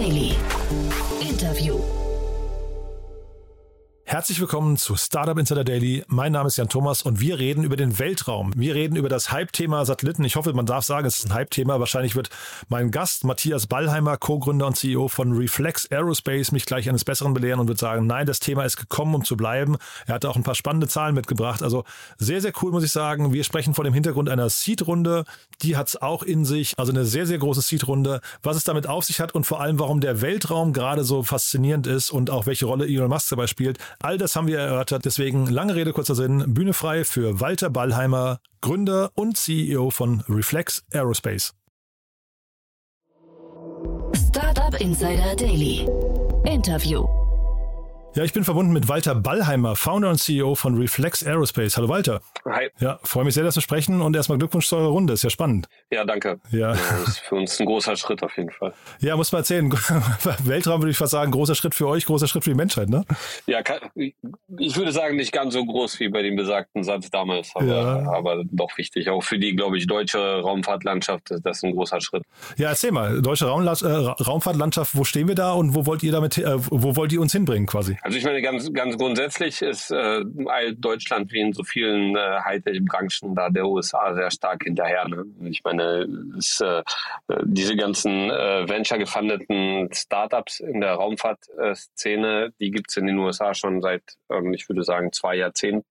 Daily. Herzlich willkommen zu Startup Insider Daily. Mein Name ist Jan Thomas und wir reden über den Weltraum. Wir reden über das Hype-Thema Satelliten. Ich hoffe, man darf sagen, es ist ein Hype-Thema. Wahrscheinlich wird mein Gast Matthias Ballheimer, Co-Gründer und CEO von Reflex Aerospace, mich gleich eines Besseren belehren und wird sagen, nein, das Thema ist gekommen, um zu bleiben. Er hat auch ein paar spannende Zahlen mitgebracht. Also sehr, sehr cool, muss ich sagen. Wir sprechen vor dem Hintergrund einer Seed-Runde. Die hat es auch in sich. Also eine sehr, sehr große Seed-Runde. Was es damit auf sich hat und vor allem, warum der Weltraum gerade so faszinierend ist und auch welche Rolle Elon Musk dabei spielt. All das haben wir erörtert. Deswegen lange Rede, kurzer Sinn. Bühne frei für Walter Ballheimer, Gründer und CEO von Reflex Aerospace. Startup Insider Daily. Interview. Ja, ich bin verbunden mit Walter Ballheimer, Founder und CEO von Reflex Aerospace. Hallo Walter. Hi. Ja, freue mich sehr, dass wir sprechen und erstmal Glückwunsch zu eurer Runde. Ist ja spannend. Ja, danke. Ja. Das ist für uns ein großer Schritt auf jeden Fall. Ja, muss man erzählen. Weltraum würde ich fast sagen, großer Schritt für euch, großer Schritt für die Menschheit, ne? Ja, ich würde sagen, nicht ganz so groß wie bei dem besagten Satz damals, aber, Ja. aber doch wichtig. Auch für die, glaube ich, deutsche Raumfahrtlandschaft ist das ein großer Schritt. Ja, erzähl mal, deutsche äh, Raumfahrtlandschaft, wo stehen wir da und wo wollt ihr damit, äh, wo wollt ihr uns hinbringen quasi? Also ich meine, ganz, ganz grundsätzlich ist äh, Deutschland wie in so vielen äh, Hightech-Branchen da der USA sehr stark hinterher. Ne? Ich meine, es, äh, diese ganzen äh, venture-gefundeten Startups in der Raumfahrtszene, die gibt's in den USA schon seit, ähm, ich würde sagen, zwei Jahrzehnten.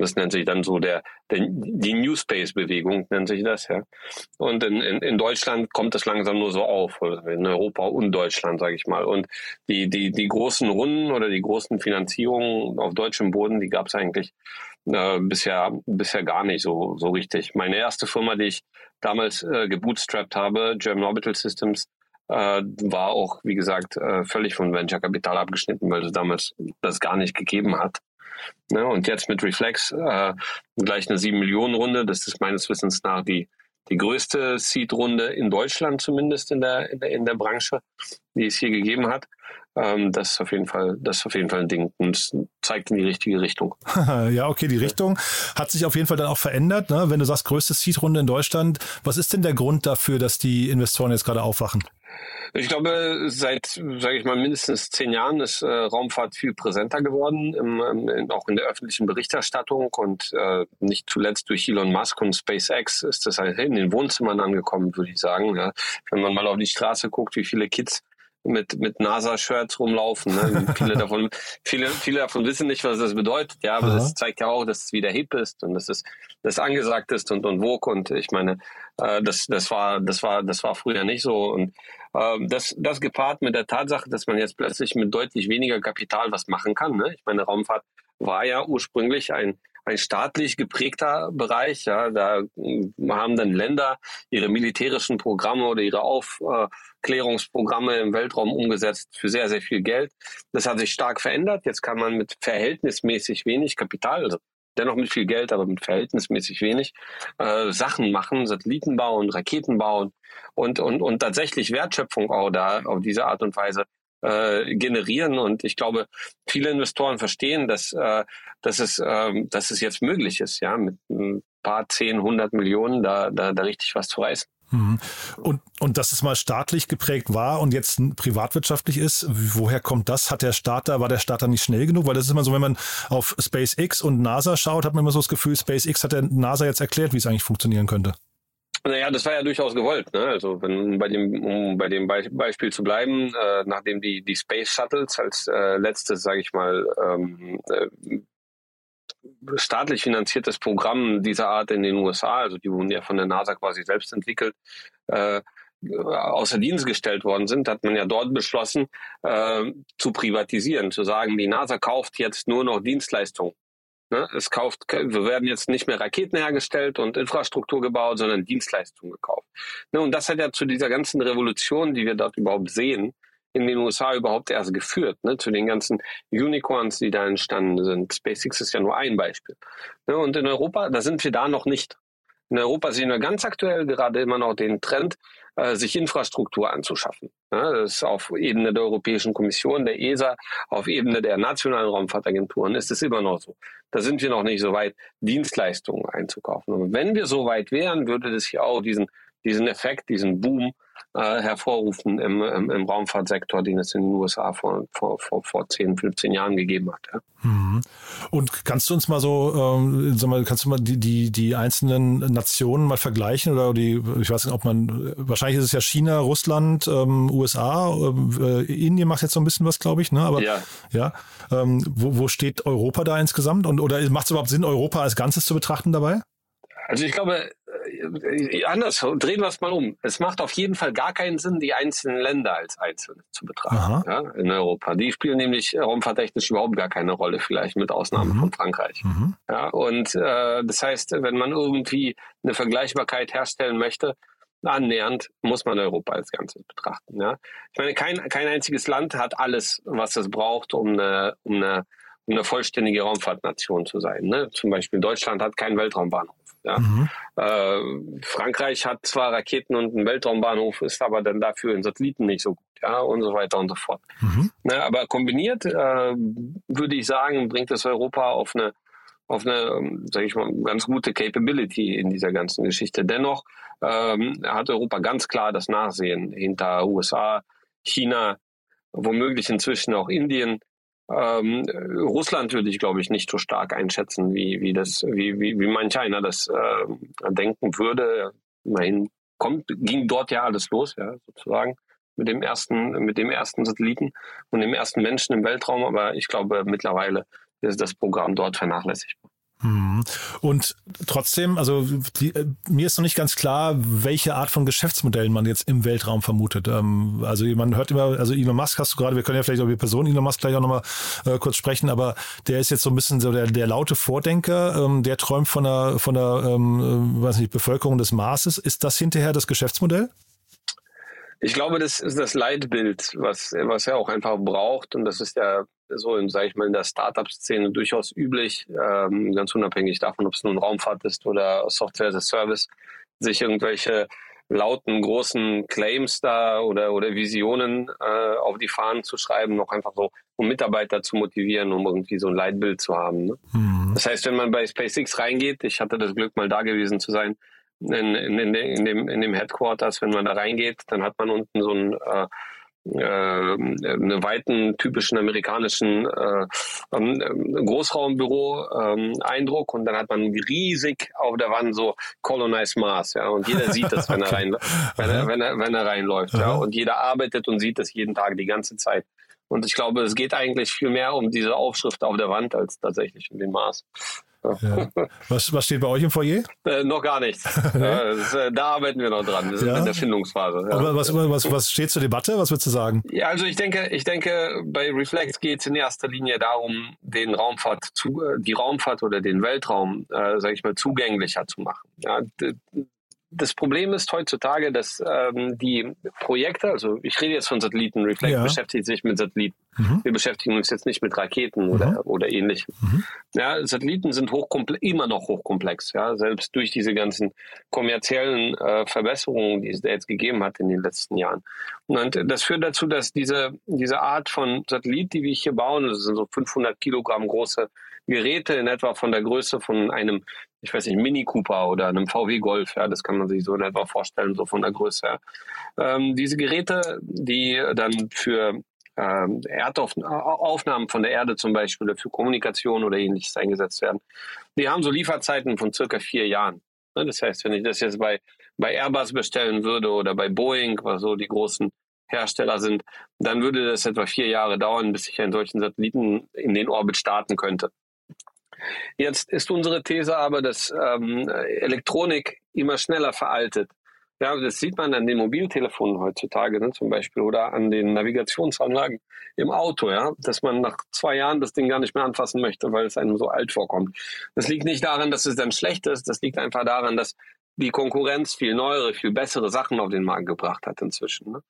Das nennt sich dann so der, der die New Space Bewegung nennt sich das ja. Und in, in, in Deutschland kommt das langsam nur so auf, in Europa und Deutschland sage ich mal. Und die die die großen Runden oder die großen Finanzierungen auf deutschem Boden, die gab es eigentlich äh, bisher bisher gar nicht so so richtig. Meine erste Firma, die ich damals äh, gebootstrapped habe, German Orbital Systems, äh, war auch wie gesagt äh, völlig von Venture Kapital abgeschnitten, weil es damals das gar nicht gegeben hat. Ne, und jetzt mit Reflex äh, gleich eine 7 Millionen Runde. Das ist meines Wissens nach die, die größte Seed-Runde in Deutschland zumindest in der, in der, in der Branche, die es hier gegeben hat. Ähm, das ist auf jeden Fall, das ist auf jeden Fall ein Ding und zeigt in die richtige Richtung. ja, okay, die Richtung hat sich auf jeden Fall dann auch verändert. Ne? Wenn du sagst, größte Seed-Runde in Deutschland, was ist denn der Grund dafür, dass die Investoren jetzt gerade aufwachen? Ich glaube, seit, sage ich mal, mindestens zehn Jahren ist äh, Raumfahrt viel präsenter geworden, im, im, auch in der öffentlichen Berichterstattung und äh, nicht zuletzt durch Elon Musk und SpaceX ist das halt in den Wohnzimmern angekommen, würde ich sagen. Ja. Wenn man mal auf die Straße guckt, wie viele Kids mit, mit NASA-Shirts rumlaufen. Ne? viele, davon, viele, viele davon wissen nicht, was das bedeutet, ja, aber Aha. das zeigt ja auch, dass es wieder hip ist und dass es das angesagt ist und, und wog. Und ich meine, äh, das, das war, das war, das war früher nicht so. Und ähm, das, das gepaart mit der Tatsache, dass man jetzt plötzlich mit deutlich weniger Kapital was machen kann. Ne? Ich meine, Raumfahrt war ja ursprünglich ein, ein staatlich geprägter Bereich. Ja, da mm, haben dann Länder ihre militärischen Programme oder ihre Aufklärungsprogramme im Weltraum umgesetzt für sehr, sehr viel Geld. Das hat sich stark verändert. Jetzt kann man mit verhältnismäßig wenig Kapital, also dennoch mit viel Geld, aber mit verhältnismäßig wenig, äh, Sachen machen, Satelliten bauen, Raketen bauen und, und, und tatsächlich Wertschöpfung auch da auf diese Art und Weise äh, generieren. Und ich glaube, viele Investoren verstehen, dass, äh, dass, es, ähm, dass es jetzt möglich ist, ja, mit ein paar zehn, hundert Millionen da, da, da richtig was zu reißen. Mhm. Und, und dass es mal staatlich geprägt war und jetzt privatwirtschaftlich ist, woher kommt das? Hat der Starter, war der Starter nicht schnell genug? Weil das ist immer so, wenn man auf SpaceX und NASA schaut, hat man immer so das Gefühl, SpaceX hat der NASA jetzt erklärt, wie es eigentlich funktionieren könnte. Naja, das war ja durchaus gewollt. Ne? Also wenn bei dem, um bei dem Be Beispiel zu bleiben, äh, nachdem die die Space Shuttles als äh, letztes, sage ich mal, ähm, äh, staatlich finanziertes Programm dieser Art in den USA, also die wurden ja von der NASA quasi selbst entwickelt, äh, außer Dienst gestellt worden sind, hat man ja dort beschlossen, äh, zu privatisieren, zu sagen, die NASA kauft jetzt nur noch Dienstleistungen. Ne? Es kauft, wir werden jetzt nicht mehr Raketen hergestellt und Infrastruktur gebaut, sondern Dienstleistungen gekauft. Ne? Und das hat ja zu dieser ganzen Revolution, die wir dort überhaupt sehen, in den USA überhaupt erst geführt, ne, zu den ganzen Unicorns, die da entstanden sind. SpaceX ist ja nur ein Beispiel. Ne, und in Europa, da sind wir da noch nicht. In Europa sehen wir ganz aktuell gerade immer noch den Trend, sich Infrastruktur anzuschaffen. Das ist auf Ebene der Europäischen Kommission, der ESA, auf Ebene der nationalen Raumfahrtagenturen ist es immer noch so. Da sind wir noch nicht so weit, Dienstleistungen einzukaufen. Und wenn wir so weit wären, würde das hier auch diesen diesen Effekt, diesen Boom äh, hervorrufen im, im, im, Raumfahrtsektor, den es in den USA vor, vor, vor, vor 10, 15 Jahren gegeben hat. Ja. Mhm. Und kannst du uns mal so, ähm, sag mal, kannst du mal die, die, die einzelnen Nationen mal vergleichen oder die, ich weiß nicht, ob man, wahrscheinlich ist es ja China, Russland, ähm, USA, äh, Indien macht jetzt so ein bisschen was, glaube ich, ne? Aber ja, ja ähm, wo, wo steht Europa da insgesamt und oder macht es überhaupt Sinn, Europa als Ganzes zu betrachten dabei? Also ich glaube, anders, drehen wir es mal um. Es macht auf jeden Fall gar keinen Sinn, die einzelnen Länder als einzelne zu betrachten ja, in Europa. Die spielen nämlich raumfahrttechnisch überhaupt gar keine Rolle, vielleicht mit Ausnahme mhm. von Frankreich. Mhm. Ja, und äh, das heißt, wenn man irgendwie eine Vergleichbarkeit herstellen möchte, annähernd muss man Europa als Ganzes betrachten. Ja. Ich meine, kein, kein einziges Land hat alles, was es braucht, um eine, um eine, eine vollständige Raumfahrtnation zu sein. Ne? Zum Beispiel Deutschland hat keinen Weltraumbahnhof. Ja. Mhm. Äh, Frankreich hat zwar Raketen und einen Weltraumbahnhof, ist aber dann dafür in Satelliten nicht so gut, ja, und so weiter und so fort. Mhm. Na, aber kombiniert äh, würde ich sagen, bringt es Europa auf eine auf eine, sage ich mal, ganz gute Capability in dieser ganzen Geschichte. Dennoch ähm, hat Europa ganz klar das Nachsehen hinter USA, China, womöglich inzwischen auch Indien. Ähm, Russland würde ich, glaube ich, nicht so stark einschätzen, wie, wie, das, wie, wie, wie manch einer das äh, denken würde. Immerhin kommt, ging dort ja alles los, ja, sozusagen, mit dem ersten, mit dem ersten Satelliten und dem ersten Menschen im Weltraum. Aber ich glaube, mittlerweile ist das Programm dort vernachlässigbar. Mhm. Und trotzdem, also die, äh, mir ist noch nicht ganz klar, welche Art von Geschäftsmodellen man jetzt im Weltraum vermutet. Ähm, also man hört immer, also Elon Musk hast du gerade, wir können ja vielleicht über die Person Elon Musk gleich auch nochmal äh, kurz sprechen, aber der ist jetzt so ein bisschen so der, der laute Vordenker, ähm, der träumt von der, von der ähm, äh, weiß nicht, Bevölkerung des Marses. Ist das hinterher das Geschäftsmodell? Ich glaube, das ist das Leitbild, was, was er auch einfach braucht. Und das ist ja so, in, sage ich mal, in der Startup-Szene durchaus üblich, ähm, ganz unabhängig davon, ob es nun Raumfahrt ist oder Software as a Service, sich irgendwelche lauten, großen Claims da oder, oder Visionen äh, auf die Fahnen zu schreiben, noch einfach so, um Mitarbeiter zu motivieren, um irgendwie so ein Leitbild zu haben. Ne? Mhm. Das heißt, wenn man bei SpaceX reingeht, ich hatte das Glück, mal da gewesen zu sein, in, in, in, in, dem, in dem Headquarters, wenn man da reingeht, dann hat man unten so ein äh, äh, einen weiten typischen amerikanischen äh, ähm, Großraumbüro ähm, Eindruck. Und dann hat man riesig auf der Wand so Colonize Mars ja. Und jeder sieht das wenn er rein wenn er, wenn er, wenn er reinläuft ja. Und jeder arbeitet und sieht das jeden Tag die ganze Zeit. Und ich glaube es geht eigentlich viel mehr um diese Aufschrift auf der Wand als tatsächlich um den Mars ja. Was, was steht bei euch im Foyer? Äh, noch gar nichts. das, äh, da arbeiten wir noch dran. Wir sind ja. in der Findungsphase. Ja. Aber was, was, was steht zur Debatte? Was würdest du sagen? Ja, also ich denke, ich denke, bei Reflex geht es in erster Linie darum, den Raumfahrt zu, äh, die Raumfahrt oder den Weltraum, äh, sage ich mal, zugänglicher zu machen. Ja, das Problem ist heutzutage, dass ähm, die Projekte, also ich rede jetzt von Satelliten, Reflect ja. beschäftigt sich mit Satelliten. Mhm. Wir beschäftigen uns jetzt nicht mit Raketen mhm. oder, oder ähnlichem. Mhm. Ja, Satelliten sind immer noch hochkomplex, ja, selbst durch diese ganzen kommerziellen äh, Verbesserungen, die es da jetzt gegeben hat in den letzten Jahren. Und das führt dazu, dass diese, diese Art von Satellit, die wir hier bauen, das sind so 500 Kilogramm große Geräte in etwa von der Größe von einem, ich weiß nicht, Mini Cooper oder einem VW Golf, ja, das kann man sich so in etwa vorstellen, so von der Größe her. Ähm, diese Geräte, die dann für ähm, Erdaufnahmen von der Erde zum Beispiel oder für Kommunikation oder ähnliches eingesetzt werden, die haben so Lieferzeiten von circa vier Jahren. Ne, das heißt, wenn ich das jetzt bei, bei Airbus bestellen würde oder bei Boeing, was so die großen Hersteller sind, dann würde das etwa vier Jahre dauern, bis ich einen solchen Satelliten in den Orbit starten könnte. Jetzt ist unsere These aber, dass ähm, Elektronik immer schneller veraltet. Ja, das sieht man an den Mobiltelefonen heutzutage ne, zum Beispiel oder an den Navigationsanlagen im Auto, ja, dass man nach zwei Jahren das Ding gar nicht mehr anfassen möchte, weil es einem so alt vorkommt. Das liegt nicht daran, dass es dann schlecht ist, das liegt einfach daran, dass die Konkurrenz viel neuere, viel bessere Sachen auf den Markt gebracht hat inzwischen. Ne?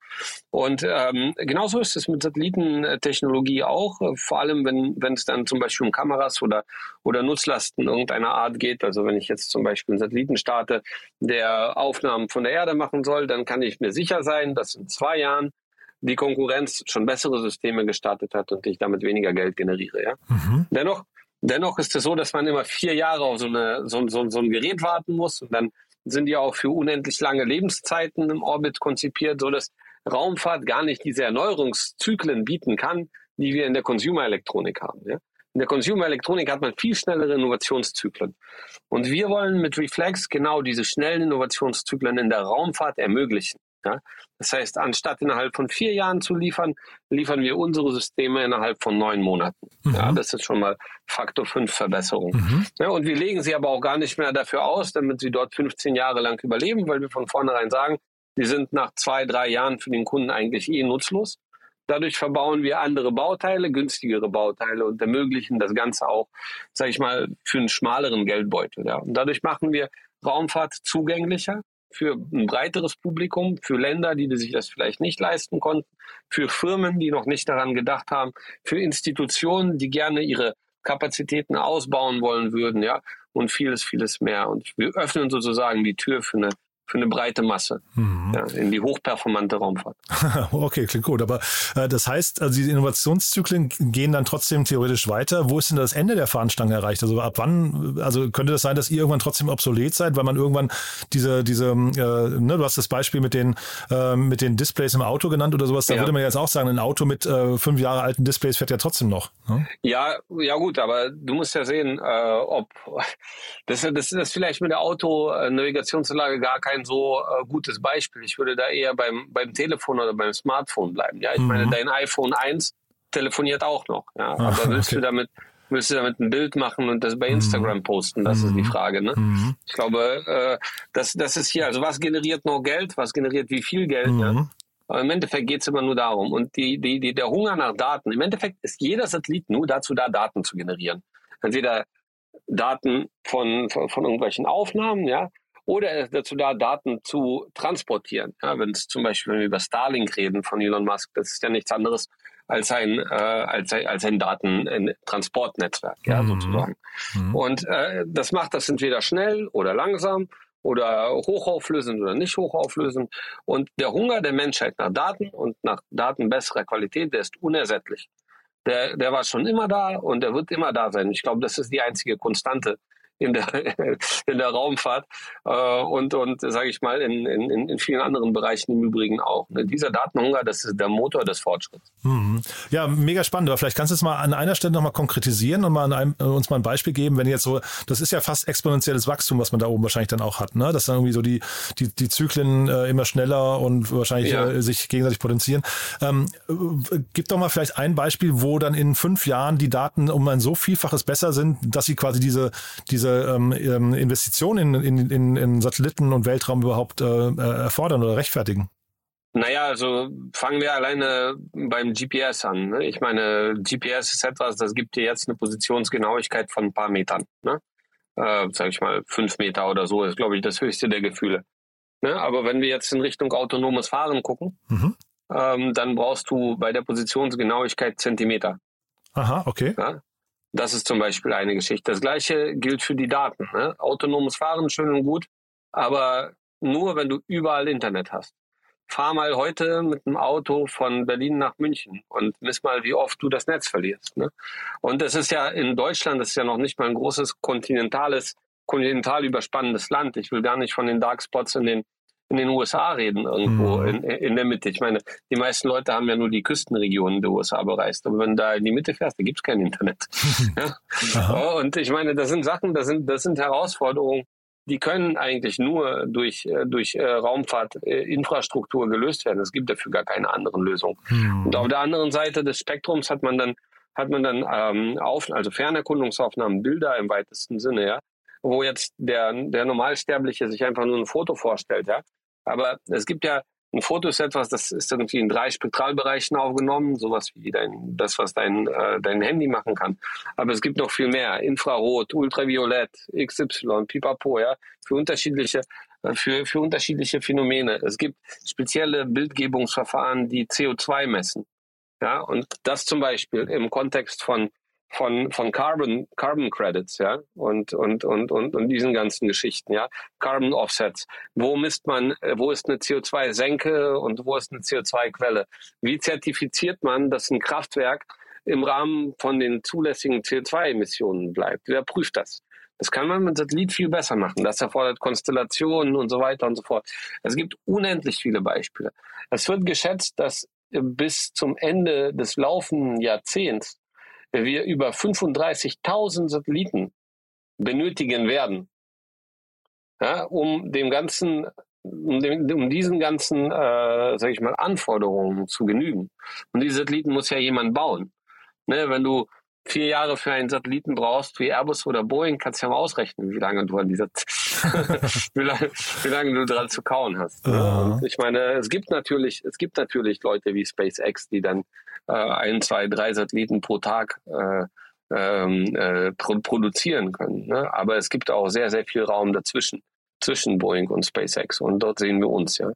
Und ähm, genauso ist es mit Satellitentechnologie auch, äh, vor allem wenn, wenn es dann zum Beispiel um Kameras oder, oder Nutzlasten irgendeiner Art geht. Also wenn ich jetzt zum Beispiel einen Satelliten starte, der Aufnahmen von der Erde machen soll, dann kann ich mir sicher sein, dass in zwei Jahren die Konkurrenz schon bessere Systeme gestartet hat und ich damit weniger Geld generiere. Ja? Mhm. Dennoch Dennoch ist es so, dass man immer vier Jahre auf so, eine, so, so, so ein Gerät warten muss und dann sind die auch für unendlich lange Lebenszeiten im Orbit konzipiert, so dass Raumfahrt gar nicht diese Erneuerungszyklen bieten kann, die wir in der Consumer-Elektronik haben. Ja? In der Consumer-Elektronik hat man viel schnellere Innovationszyklen. Und wir wollen mit Reflex genau diese schnellen Innovationszyklen in der Raumfahrt ermöglichen. Ja? Das heißt, anstatt innerhalb von vier Jahren zu liefern, liefern wir unsere Systeme innerhalb von neun Monaten. Mhm. Ja, das ist schon mal Faktor 5 Verbesserung. Mhm. Ja, und wir legen sie aber auch gar nicht mehr dafür aus, damit sie dort 15 Jahre lang überleben, weil wir von vornherein sagen, die sind nach zwei, drei Jahren für den Kunden eigentlich eh nutzlos. Dadurch verbauen wir andere Bauteile, günstigere Bauteile und ermöglichen das Ganze auch, sage ich mal, für einen schmaleren Geldbeutel. Ja. Und dadurch machen wir Raumfahrt zugänglicher für ein breiteres Publikum, für Länder, die sich das vielleicht nicht leisten konnten, für Firmen, die noch nicht daran gedacht haben, für Institutionen, die gerne ihre Kapazitäten ausbauen wollen würden, ja, und vieles, vieles mehr. Und wir öffnen sozusagen die Tür für eine für eine breite Masse mhm. ja, in die hochperformante Raumfahrt. okay, klingt gut. Aber äh, das heißt, also die Innovationszyklen gehen dann trotzdem theoretisch weiter. Wo ist denn das Ende der Fahnenstange erreicht? Also ab wann, also könnte das sein, dass ihr irgendwann trotzdem obsolet seid, weil man irgendwann diese, diese, äh, ne, du hast das Beispiel mit den, äh, mit den Displays im Auto genannt oder sowas, da ja. würde man jetzt auch sagen, ein Auto mit äh, fünf Jahre alten Displays fährt ja trotzdem noch. Ne? Ja, ja gut, aber du musst ja sehen, äh, ob das, das, das vielleicht mit der Auto-Navigationsanlage gar kein kein so äh, gutes Beispiel. Ich würde da eher beim, beim Telefon oder beim Smartphone bleiben. Ja, ich mhm. meine, dein iPhone 1 telefoniert auch noch. Ja, Ach, aber willst okay. du damit willst du damit ein Bild machen und das bei mhm. Instagram mhm. posten? Das mhm. ist die mhm. Frage. Ne? Mhm. Ich glaube, äh, das, das ist hier, also was generiert noch Geld, was generiert wie viel Geld? Ja? Aber im Endeffekt geht es immer nur darum. Und die, die, die, der Hunger nach Daten, im Endeffekt ist jeder Satellit nur dazu da, Daten zu generieren. Entweder Daten von, von, von irgendwelchen Aufnahmen, ja, oder er ist dazu da, Daten zu transportieren. Ja, wenn es zum Beispiel, wenn wir über Starlink reden von Elon Musk, das ist ja nichts anderes als ein, äh, als, als ein Datentransportnetzwerk, ja, mhm. sozusagen. Mhm. Und äh, das macht das entweder schnell oder langsam oder hochauflösend oder nicht hochauflösend. Und der Hunger der Menschheit nach Daten und nach Daten besserer Qualität, der ist unersättlich. Der, der war schon immer da und der wird immer da sein. Ich glaube, das ist die einzige Konstante, in der, in der Raumfahrt äh, und, und sage ich mal, in, in, in vielen anderen Bereichen im Übrigen auch. Ne? Dieser Datenhunger, das ist der Motor des Fortschritts. Mhm. Ja, mega spannend. Aber vielleicht kannst du es mal an einer Stelle nochmal konkretisieren und mal einem, äh, uns mal ein Beispiel geben, wenn jetzt so, das ist ja fast exponentielles Wachstum, was man da oben wahrscheinlich dann auch hat, ne? dass dann irgendwie so die, die, die Zyklen äh, immer schneller und wahrscheinlich ja. äh, sich gegenseitig potenzieren. Ähm, äh, gib doch mal vielleicht ein Beispiel, wo dann in fünf Jahren die Daten um ein so Vielfaches besser sind, dass sie quasi diese, diese ähm, ähm, Investitionen in, in, in, in Satelliten und Weltraum überhaupt äh, äh, erfordern oder rechtfertigen? Naja, also fangen wir alleine beim GPS an. Ne? Ich meine, GPS ist etwas, das gibt dir jetzt eine Positionsgenauigkeit von ein paar Metern. Ne? Äh, sag ich mal, fünf Meter oder so ist, glaube ich, das höchste der Gefühle. Ne? Aber wenn wir jetzt in Richtung autonomes Fahren gucken, mhm. ähm, dann brauchst du bei der Positionsgenauigkeit Zentimeter. Aha, okay. Ja? Das ist zum Beispiel eine Geschichte. Das gleiche gilt für die Daten. Ne? Autonomes Fahren, schön und gut, aber nur, wenn du überall Internet hast. Fahr mal heute mit einem Auto von Berlin nach München und miss mal, wie oft du das Netz verlierst. Ne? Und es ist ja in Deutschland, das ist ja noch nicht mal ein großes kontinentales, kontinental überspannendes Land. Ich will gar nicht von den Dark Spots in den in den USA reden, irgendwo mhm. in, in der Mitte. Ich meine, die meisten Leute haben ja nur die Küstenregionen der USA bereist. Aber wenn du da in die Mitte fährst, da gibt's kein Internet. ja? Und ich meine, das sind Sachen, das sind, das sind Herausforderungen, die können eigentlich nur durch, äh, durch äh, Raumfahrtinfrastruktur äh, gelöst werden. Es gibt dafür gar keine anderen Lösungen. Mhm. Und auf der anderen Seite des Spektrums hat man dann hat man dann ähm, auf, also Fernerkundungsaufnahmen, Bilder im weitesten Sinne, ja, wo jetzt der, der Normalsterbliche sich einfach nur ein Foto vorstellt, ja. Aber es gibt ja ein Foto ist etwas, das ist irgendwie in drei Spektralbereichen aufgenommen, sowas wie dein, das, was dein, äh, dein Handy machen kann. Aber es gibt noch viel mehr. Infrarot, Ultraviolett, XY, Pipapo, ja, für unterschiedliche, äh, für, für unterschiedliche Phänomene. Es gibt spezielle Bildgebungsverfahren, die CO2 messen. Ja, und das zum Beispiel im Kontext von von, von Carbon, Carbon Credits, ja, und, und, und, und, und diesen ganzen Geschichten, ja. Carbon Offsets. Wo misst man, äh, wo ist eine CO2-Senke und wo ist eine CO2-Quelle? Wie zertifiziert man, dass ein Kraftwerk im Rahmen von den zulässigen CO2-Emissionen bleibt? Wer prüft das? Das kann man mit Satellit viel besser machen. Das erfordert Konstellationen und so weiter und so fort. Es gibt unendlich viele Beispiele. Es wird geschätzt, dass bis zum Ende des laufenden Jahrzehnts wir über 35.000 Satelliten benötigen werden, ja, um dem ganzen um, dem, um diesen ganzen, äh, sag ich mal, Anforderungen zu genügen. Und diese Satelliten muss ja jemand bauen. Ne, wenn du vier Jahre für einen Satelliten brauchst, wie Airbus oder Boeing, kannst du ja mal ausrechnen, wie lange du an dieser, wie, lange, wie lange du dran zu kauen hast. Und ich meine, es gibt natürlich, es gibt natürlich Leute wie SpaceX, die dann äh, ein, zwei, drei Satelliten pro Tag äh, ähm, äh, produzieren können. Ne? Aber es gibt auch sehr, sehr viel Raum dazwischen zwischen Boeing und SpaceX. Und dort sehen wir uns, ja.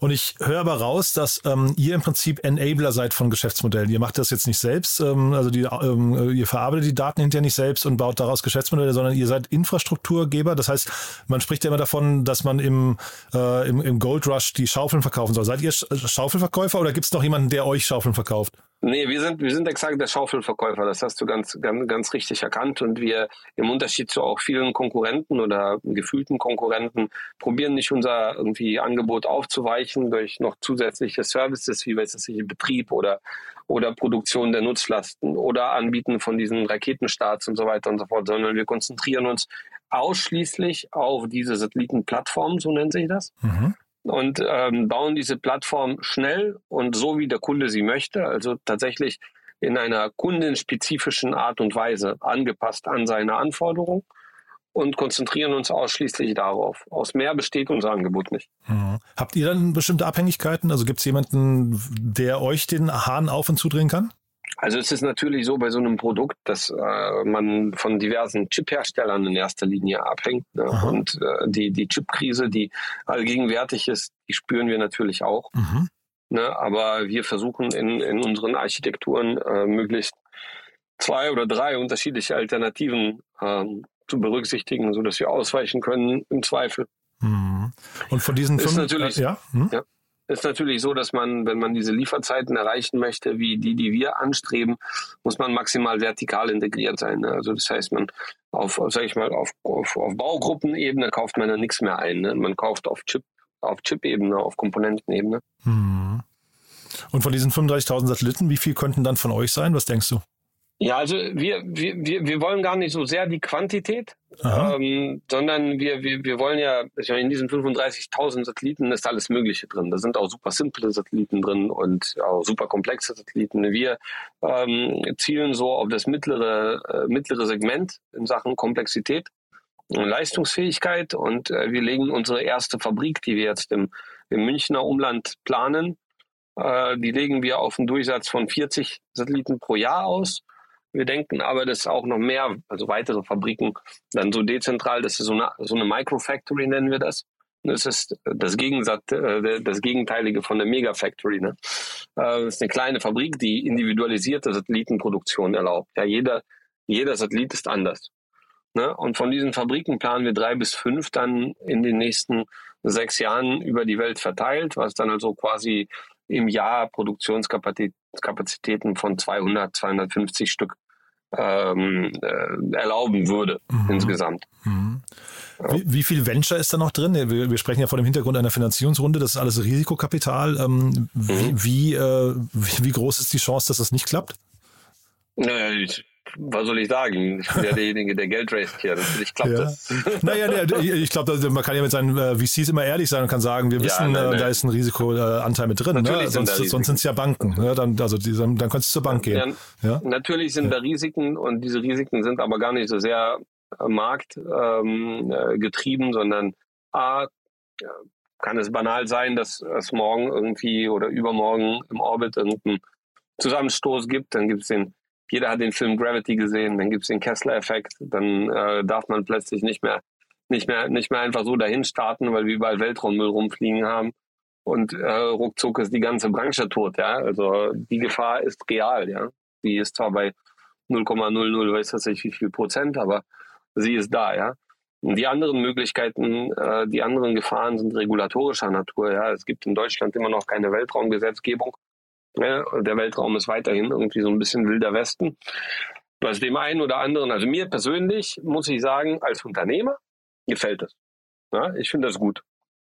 Und ich höre aber raus, dass ähm, ihr im Prinzip Enabler seid von Geschäftsmodellen. Ihr macht das jetzt nicht selbst, ähm, also die, ähm, ihr verarbeitet die Daten hinterher nicht selbst und baut daraus Geschäftsmodelle, sondern ihr seid Infrastrukturgeber. Das heißt, man spricht ja immer davon, dass man im, äh, im, im Gold Rush die Schaufeln verkaufen soll. Seid ihr Schaufelverkäufer oder gibt es noch jemanden, der euch Schaufeln verkauft? Nee, wir sind, wir sind exakt der Schaufelverkäufer. Das hast du ganz, ganz, ganz richtig erkannt. Und wir im Unterschied zu auch vielen Konkurrenten oder gefühlten Konkurrenten probieren nicht unser irgendwie Angebot aufzuweichen durch noch zusätzliche Services, wie ich, Betrieb oder, oder Produktion der Nutzlasten oder Anbieten von diesen Raketenstarts und so weiter und so fort, sondern wir konzentrieren uns ausschließlich auf diese Satellitenplattformen, so nennt sich das. Mhm und ähm, bauen diese Plattform schnell und so, wie der Kunde sie möchte. Also tatsächlich in einer kundenspezifischen Art und Weise angepasst an seine Anforderungen und konzentrieren uns ausschließlich darauf. Aus mehr besteht unser Angebot nicht. Mhm. Habt ihr dann bestimmte Abhängigkeiten? Also gibt es jemanden, der euch den Hahn auf und zudrehen kann? Also es ist natürlich so bei so einem Produkt, dass äh, man von diversen Chip-Herstellern in erster Linie abhängt. Ne? Und äh, die, die Chip-Krise, die allgegenwärtig ist, die spüren wir natürlich auch. Mhm. Ne? Aber wir versuchen in, in unseren Architekturen äh, möglichst zwei oder drei unterschiedliche Alternativen ähm, zu berücksichtigen, so dass wir ausweichen können im Zweifel. Mhm. Und von diesen fünf, ist natürlich, äh, ja? Hm? ja ist natürlich so, dass man, wenn man diese Lieferzeiten erreichen möchte, wie die, die wir anstreben, muss man maximal vertikal integriert sein. Ne? Also das heißt, man auf, sag ich mal, auf, auf, auf Baugruppenebene kauft man da nichts mehr ein. Ne? Man kauft auf Chip, auf Chip-Ebene, auf Komponentenebene. Hm. Und von diesen 35.000 Satelliten, wie viel könnten dann von euch sein? Was denkst du? Ja, also wir, wir, wir, wir wollen gar nicht so sehr die Quantität, ähm, sondern wir, wir, wir wollen ja, in diesen 35.000 Satelliten ist alles Mögliche drin. Da sind auch super simple Satelliten drin und auch super komplexe Satelliten. Wir ähm, zielen so auf das mittlere, äh, mittlere Segment in Sachen Komplexität und Leistungsfähigkeit und äh, wir legen unsere erste Fabrik, die wir jetzt im, im Münchner Umland planen, äh, die legen wir auf einen Durchsatz von 40 Satelliten pro Jahr aus wir denken aber, dass auch noch mehr, also weitere Fabriken, dann so dezentral, das ist so eine, so eine Microfactory nennen wir das. Das ist das Gegensatz, äh, das Gegenteilige von der Megafactory. Ne? Das ist eine kleine Fabrik, die individualisierte Satellitenproduktion erlaubt. Ja, jeder, jeder Satellit ist anders. Ne? Und von diesen Fabriken planen wir drei bis fünf dann in den nächsten sechs Jahren über die Welt verteilt, was dann also quasi im Jahr Produktionskapazitäten von 200, 250 Stück ähm, äh, erlauben würde mhm. insgesamt. Mhm. Wie, wie, viel Venture ist da noch drin? Wir, wir, sprechen ja vor dem Hintergrund einer Finanzierungsrunde, das ist alles Risikokapital. Ähm, wie, mhm. wie, äh, wie, groß ist die Chance, dass das nicht klappt? Naja, ich was soll ich sagen? Ich bin ja derjenige, der Geld raced hier. Natürlich klappt ja. das. Naja, ich glaube, man kann ja mit seinen äh, VCs immer ehrlich sein und kann sagen, wir wissen, ja, nein, nein. da ist ein Risikoanteil mit drin. Ne? Sonst, sind es ja Banken. Ne? Dann, also die, dann könntest du zur Bank gehen. Ja, natürlich sind da Risiken und diese Risiken sind aber gar nicht so sehr äh, marktgetrieben, ähm, äh, sondern A, kann es banal sein, dass es morgen irgendwie oder übermorgen im Orbit irgendeinen Zusammenstoß gibt. Dann gibt es den jeder hat den Film Gravity gesehen, dann gibt es den Kessler-Effekt, dann äh, darf man plötzlich nicht mehr, nicht mehr, nicht mehr einfach so dahin starten, weil wir überall Weltraummüll rumfliegen haben. Und äh, ruckzuck ist die ganze Branche tot, ja. Also die Gefahr ist real, ja. Die ist zwar bei 0,00, weiß das nicht wie viel Prozent, aber sie ist da, ja. Und die anderen Möglichkeiten, äh, die anderen Gefahren sind regulatorischer Natur. Ja, es gibt in Deutschland immer noch keine Weltraumgesetzgebung. Ja, der Weltraum ist weiterhin irgendwie so ein bisschen wilder Westen. was dem einen oder anderen, also mir persönlich, muss ich sagen, als Unternehmer gefällt es. Ja, ich finde das gut.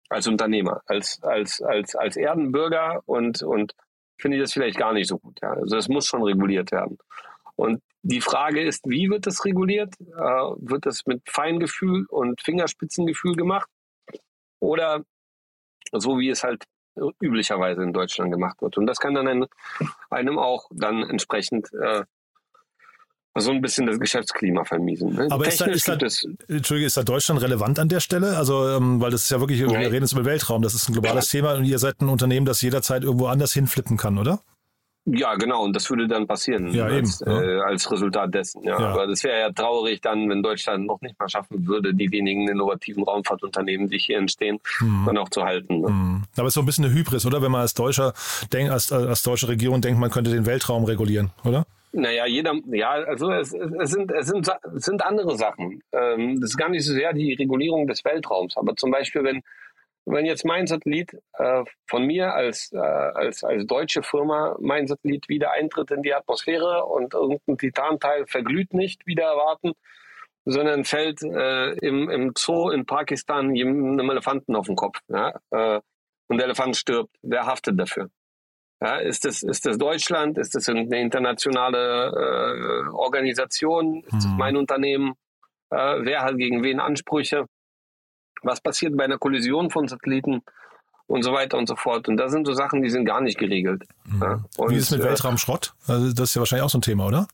Als Unternehmer, als, als, als, als Erdenbürger und, und finde ich das vielleicht gar nicht so gut. Ja. Also es muss schon reguliert werden. Und die Frage ist, wie wird das reguliert? Äh, wird das mit Feingefühl und Fingerspitzengefühl gemacht? Oder so wie es halt üblicherweise in Deutschland gemacht wird. Und das kann dann einem, einem auch dann entsprechend äh, so ein bisschen das Geschäftsklima vermiesen. Ne? Aber ist da, ist, da, Entschuldige, ist da Deutschland relevant an der Stelle? Also, ähm, weil das ist ja wirklich, wir reden jetzt über Weltraum, das ist ein globales ja. Thema und ihr seid ein Unternehmen, das jederzeit irgendwo anders hinflippen kann, oder? Ja, genau, und das würde dann passieren ja, als, eben, äh, als Resultat dessen. Ja. ja. Aber das wäre ja traurig dann, wenn Deutschland noch nicht mal schaffen würde, die wenigen innovativen Raumfahrtunternehmen, die hier entstehen, mhm. dann auch zu halten. Ne? Mhm. Aber es ist so ein bisschen eine Hybris, oder? Wenn man als Deutscher denkt, als, als deutsche Regierung denkt, man könnte den Weltraum regulieren, oder? Naja, jeder, ja, also es, es, sind, es, sind, es sind andere Sachen. Ähm, das ist gar nicht so sehr die Regulierung des Weltraums, aber zum Beispiel, wenn wenn jetzt mein Satellit äh, von mir als, äh, als, als deutsche Firma, mein Satellit wieder eintritt in die Atmosphäre und irgendein Titanteil verglüht nicht, wieder erwarten, sondern fällt äh, im, im Zoo in Pakistan einem Elefanten auf den Kopf. Ja? Äh, und der Elefant stirbt. Wer haftet dafür? Ja, ist, das, ist das Deutschland? Ist das eine internationale äh, Organisation? Ist das hm. mein Unternehmen? Äh, wer hat gegen wen Ansprüche? Was passiert bei einer Kollision von Satelliten und so weiter und so fort. Und da sind so Sachen, die sind gar nicht geregelt. Mhm. Ja. Und, Wie ist es mit äh, Weltraumschrott? Also das ist ja wahrscheinlich auch so ein Thema, oder?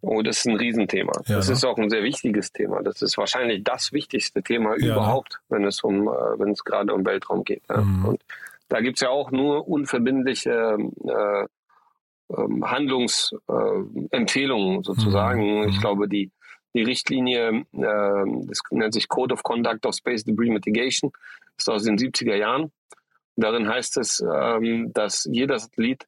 Oh, das ist ein Riesenthema. Ja, das ne? ist auch ein sehr wichtiges Thema. Das ist wahrscheinlich das wichtigste Thema ja, ne? überhaupt, ne? wenn es um, äh, wenn es gerade um Weltraum geht. Mhm. Und da gibt es ja auch nur unverbindliche äh, ähm, Handlungsempfehlungen äh, sozusagen. Mhm. Ich glaube, die die Richtlinie, äh, das nennt sich Code of Conduct of Space Debris Mitigation, ist aus den 70er Jahren. Darin heißt es, ähm, dass jeder Satellit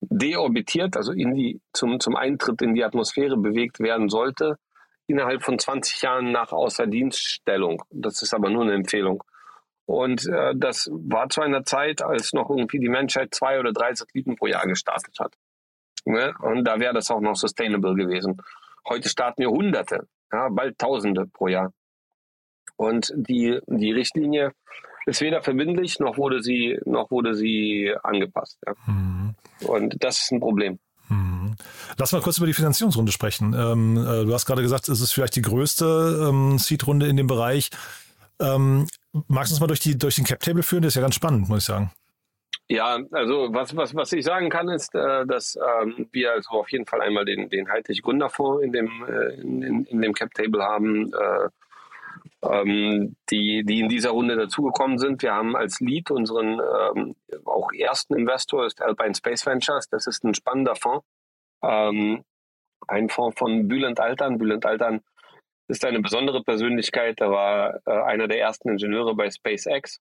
deorbitiert, also in die, zum, zum Eintritt in die Atmosphäre bewegt werden sollte, innerhalb von 20 Jahren nach Außerdienststellung. Das ist aber nur eine Empfehlung. Und äh, das war zu einer Zeit, als noch irgendwie die Menschheit zwei oder drei Satelliten pro Jahr gestartet hat. Ne? Und da wäre das auch noch sustainable gewesen. Heute starten wir Hunderte, ja, bald Tausende pro Jahr. Und die, die Richtlinie ist weder verbindlich, noch wurde sie, noch wurde sie angepasst. Ja. Mhm. Und das ist ein Problem. Mhm. Lass mal kurz über die Finanzierungsrunde sprechen. Ähm, äh, du hast gerade gesagt, es ist vielleicht die größte ähm, Seed-Runde in dem Bereich. Ähm, magst du uns mal durch, die, durch den Cap-Table führen? Das ist ja ganz spannend, muss ich sagen. Ja, also was, was, was ich sagen kann, ist, äh, dass ähm, wir also auf jeden Fall einmal den, den Heidrich Gründerfonds in dem, äh, in, in, dem Cap Table haben, äh, ähm, die, die in dieser Runde dazugekommen sind. Wir haben als Lead unseren ähm, auch ersten Investor, ist Alpine Space Ventures. Das ist ein spannender Fonds. Ein Fonds von Bülent Altern. Bülent Altern ist eine besondere Persönlichkeit. Er war einer der ersten Ingenieure bei SpaceX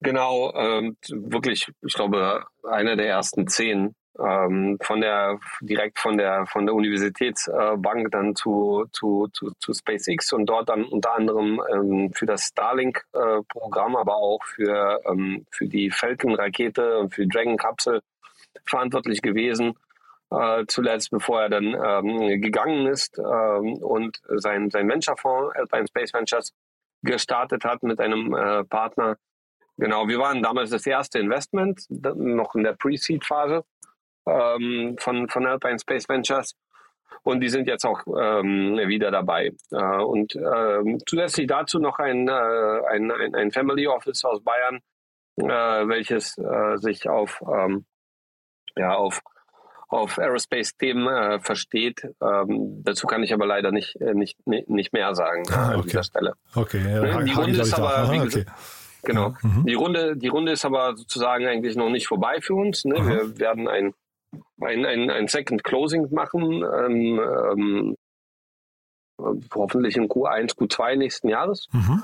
Genau, ähm, wirklich, ich glaube, einer der ersten zehn ähm, von der direkt von der von der Universitätsbank dann zu, zu, zu, zu SpaceX und dort dann unter anderem ähm, für das Starlink-Programm, aber auch für, ähm, für die Falcon-Rakete und für die Dragon-Kapsel verantwortlich gewesen. Äh, zuletzt, bevor er dann ähm, gegangen ist ähm, und sein, sein Venture-Fonds Alpine Space Ventures gestartet hat mit einem äh, Partner, Genau, wir waren damals das erste Investment, noch in der Pre-Seed-Phase ähm, von, von Alpine Space Ventures. Und die sind jetzt auch ähm, wieder dabei. Äh, und äh, zusätzlich dazu noch ein, äh, ein, ein, ein, Family Office aus Bayern, äh, welches äh, sich auf, ähm, ja, auf, auf Aerospace-Themen äh, versteht. Ähm, dazu kann ich aber leider nicht, nicht, nicht mehr sagen ah, okay. an dieser Stelle. Okay, ja, die Runde ist aber, wie gesagt, okay. Genau. Mhm. Die Runde, die Runde ist aber sozusagen eigentlich noch nicht vorbei für uns. Ne? Wir werden ein, ein, ein, ein Second Closing machen, ähm, ähm, hoffentlich im Q1, Q2 nächsten Jahres, mhm.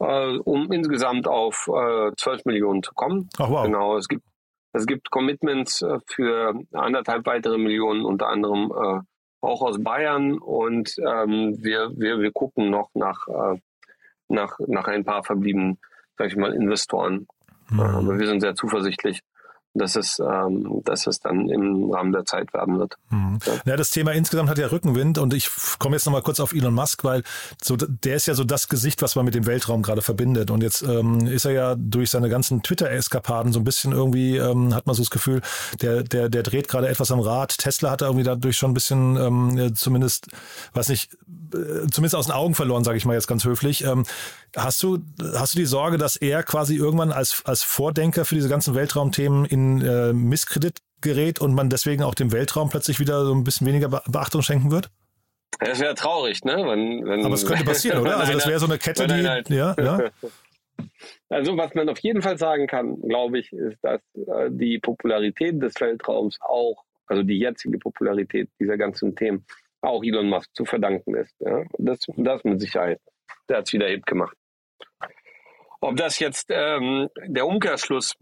äh, um insgesamt auf äh, 12 Millionen zu kommen. Ach, wow. Genau, es gibt, es gibt Commitments äh, für anderthalb weitere Millionen, unter anderem äh, auch aus Bayern und ähm, wir, wir, wir gucken noch nach, äh, nach, nach ein paar verbliebenen sag ich mal, Investoren. Mhm. Aber wir sind sehr zuversichtlich, dass es, ähm, dass es dann im Rahmen der Zeit werden wird. Mhm. Ja. ja. das Thema insgesamt hat ja Rückenwind und ich komme jetzt nochmal kurz auf Elon Musk, weil so, der ist ja so das Gesicht, was man mit dem Weltraum gerade verbindet. Und jetzt ähm, ist er ja durch seine ganzen Twitter-Eskapaden so ein bisschen irgendwie, ähm, hat man so das Gefühl, der, der, der dreht gerade etwas am Rad. Tesla hat er irgendwie dadurch schon ein bisschen, ähm, zumindest, weiß nicht, äh, zumindest aus den Augen verloren, sage ich mal jetzt ganz höflich. Ähm, hast du, hast du die Sorge, dass er quasi irgendwann als, als Vordenker für diese ganzen Weltraumthemen in äh, Misskredit gerät und man deswegen auch dem Weltraum plötzlich wieder so ein bisschen weniger Beachtung schenken wird? Das wäre traurig, ne? Wenn, wenn, Aber es könnte passieren, oder? Also das wäre so eine Kette, die. Halt ja, ja. Also was man auf jeden Fall sagen kann, glaube ich, ist, dass äh, die Popularität des Weltraums auch, also die jetzige Popularität dieser ganzen Themen, auch Elon Musk zu verdanken ist. Ja? Das, das mit Sicherheit. Der hat es wieder hip gemacht. Ob das jetzt ähm, der Umkehrschluss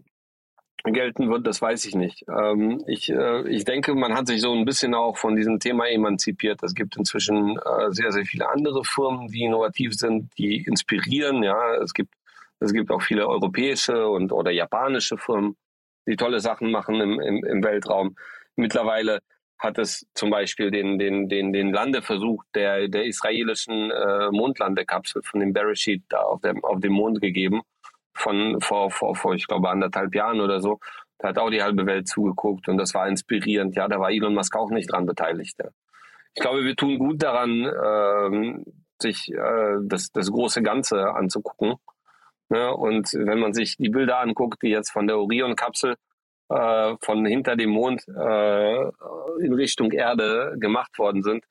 gelten wird, das weiß ich nicht. Ähm, ich, äh, ich denke, man hat sich so ein bisschen auch von diesem Thema emanzipiert. Es gibt inzwischen äh, sehr, sehr viele andere Firmen, die innovativ sind, die inspirieren. Ja, es gibt, es gibt auch viele europäische und oder japanische Firmen, die tolle Sachen machen im, im, im Weltraum. Mittlerweile hat es zum Beispiel den, den, den, den Landeversuch der, der israelischen äh, Mondlandekapsel von dem Bereshit da auf dem, auf dem Mond gegeben von vor, vor, vor, ich glaube, anderthalb Jahren oder so. Da hat auch die halbe Welt zugeguckt und das war inspirierend. Ja, da war Elon Musk auch nicht dran beteiligt. Ja. Ich glaube, wir tun gut daran, ähm, sich äh, das, das große Ganze anzugucken. Ja, und wenn man sich die Bilder anguckt, die jetzt von der Orion-Kapsel äh, von hinter dem Mond äh, in Richtung Erde gemacht worden sind.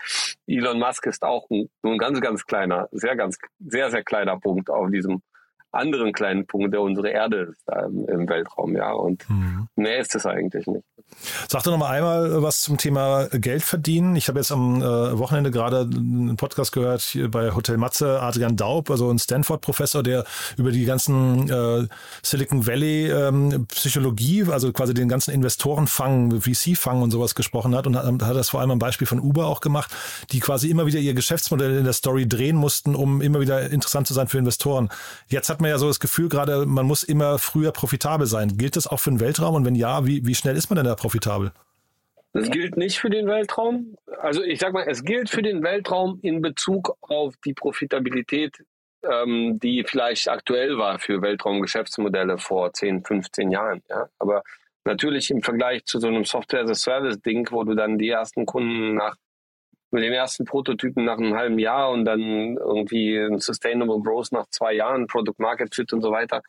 Elon Musk ist auch nur ein ganz, ganz kleiner, sehr, ganz, sehr, sehr kleiner Punkt auf diesem anderen kleinen Punkt, der unsere Erde ist im, Weltraum, ja. Und mhm. mehr ist es eigentlich nicht. Sag doch noch mal einmal was zum Thema Geld verdienen. Ich habe jetzt am äh, Wochenende gerade einen Podcast gehört bei Hotel Matze, Adrian Daub, also ein Stanford-Professor, der über die ganzen äh, Silicon Valley ähm, Psychologie, also quasi den ganzen Investorenfang, VC-Fang und sowas gesprochen hat und hat, hat das vor allem am Beispiel von Uber auch gemacht, die quasi immer wieder ihr Geschäftsmodell in der Story drehen mussten, um immer wieder interessant zu sein für Investoren. Jetzt hat man ja so das Gefühl gerade, man muss immer früher profitabel sein. Gilt das auch für den Weltraum? Und wenn ja, wie, wie schnell ist man denn da profitabel? Das gilt nicht für den Weltraum. Also ich sag mal, es gilt für den Weltraum in Bezug auf die Profitabilität, ähm, die vielleicht aktuell war für Weltraumgeschäftsmodelle vor 10, 15 Jahren. Ja? Aber natürlich im Vergleich zu so einem Software-as-a-Service-Ding, wo du dann die ersten Kunden nach mit dem ersten Prototypen nach einem halben Jahr und dann irgendwie ein Sustainable Growth nach zwei Jahren, Product Market Fit und so weiter.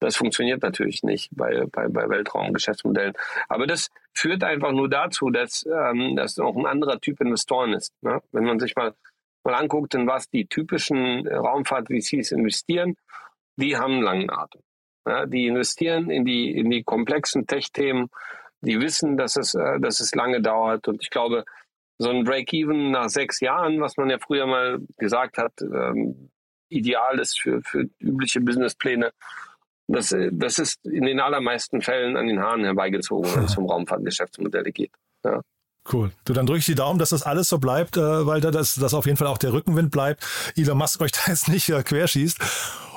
Das funktioniert natürlich nicht bei, bei, bei Weltraumgeschäftsmodellen. Aber das führt einfach nur dazu, dass ähm, das auch ein anderer Typ Investoren ist. Ne? Wenn man sich mal, mal anguckt, in was die typischen Raumfahrt-VCs investieren, die haben einen langen Atem. Ja? Die investieren in die, in die komplexen Tech-Themen, die wissen, dass es, äh, dass es lange dauert. Und ich glaube, so ein Break-Even nach sechs Jahren, was man ja früher mal gesagt hat, ähm, ideal ist für, für übliche Businesspläne. Das, das ist in den allermeisten Fällen an den Haaren herbeigezogen, wenn es um Raumfahrtgeschäftsmodelle geht. Ja. Cool. Du, dann drücke ich die Daumen, dass das alles so bleibt, äh, weil da das, dass auf jeden Fall auch der Rückenwind bleibt. Elon Musk euch da jetzt nicht äh, querschießt.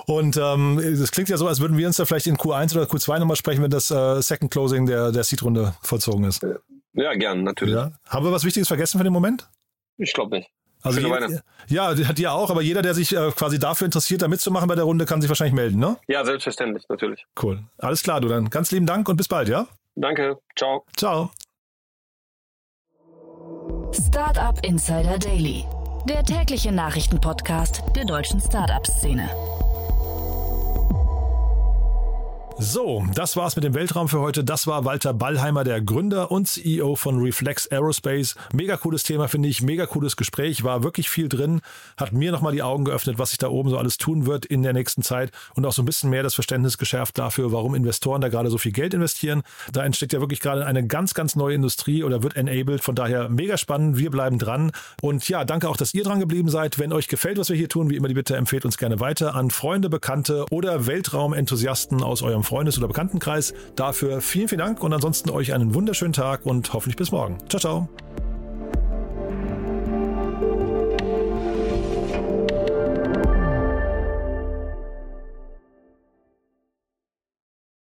Und ähm, das klingt ja so, als würden wir uns da vielleicht in Q1 oder Q2 nochmal sprechen, wenn das äh, Second Closing der, der Seed-Runde vollzogen ist. Ja, gern, natürlich. Ja. Haben wir was Wichtiges vergessen für den Moment? Ich glaube nicht. Also jeder, ja, hat ihr auch, aber jeder, der sich äh, quasi dafür interessiert, da mitzumachen bei der Runde, kann sich wahrscheinlich melden, ne? Ja, selbstverständlich, natürlich. Cool. Alles klar, du dann. Ganz lieben Dank und bis bald, ja? Danke. Ciao. Ciao. Startup Insider Daily, der tägliche Nachrichtenpodcast der deutschen Startup-Szene. So, das war's mit dem Weltraum für heute. Das war Walter Ballheimer, der Gründer und CEO von Reflex Aerospace. Mega cooles Thema, finde ich. Mega cooles Gespräch. War wirklich viel drin. Hat mir nochmal die Augen geöffnet, was sich da oben so alles tun wird in der nächsten Zeit und auch so ein bisschen mehr das Verständnis geschärft dafür, warum Investoren da gerade so viel Geld investieren. Da entsteht ja wirklich gerade eine ganz, ganz neue Industrie oder wird enabled. Von daher mega spannend. Wir bleiben dran. Und ja, danke auch, dass ihr dran geblieben seid. Wenn euch gefällt, was wir hier tun, wie immer die Bitte empfehlt uns gerne weiter an Freunde, Bekannte oder Weltraumenthusiasten aus eurem Freundes- oder Bekanntenkreis. Dafür vielen, vielen Dank und ansonsten euch einen wunderschönen Tag und hoffentlich bis morgen. Ciao, ciao.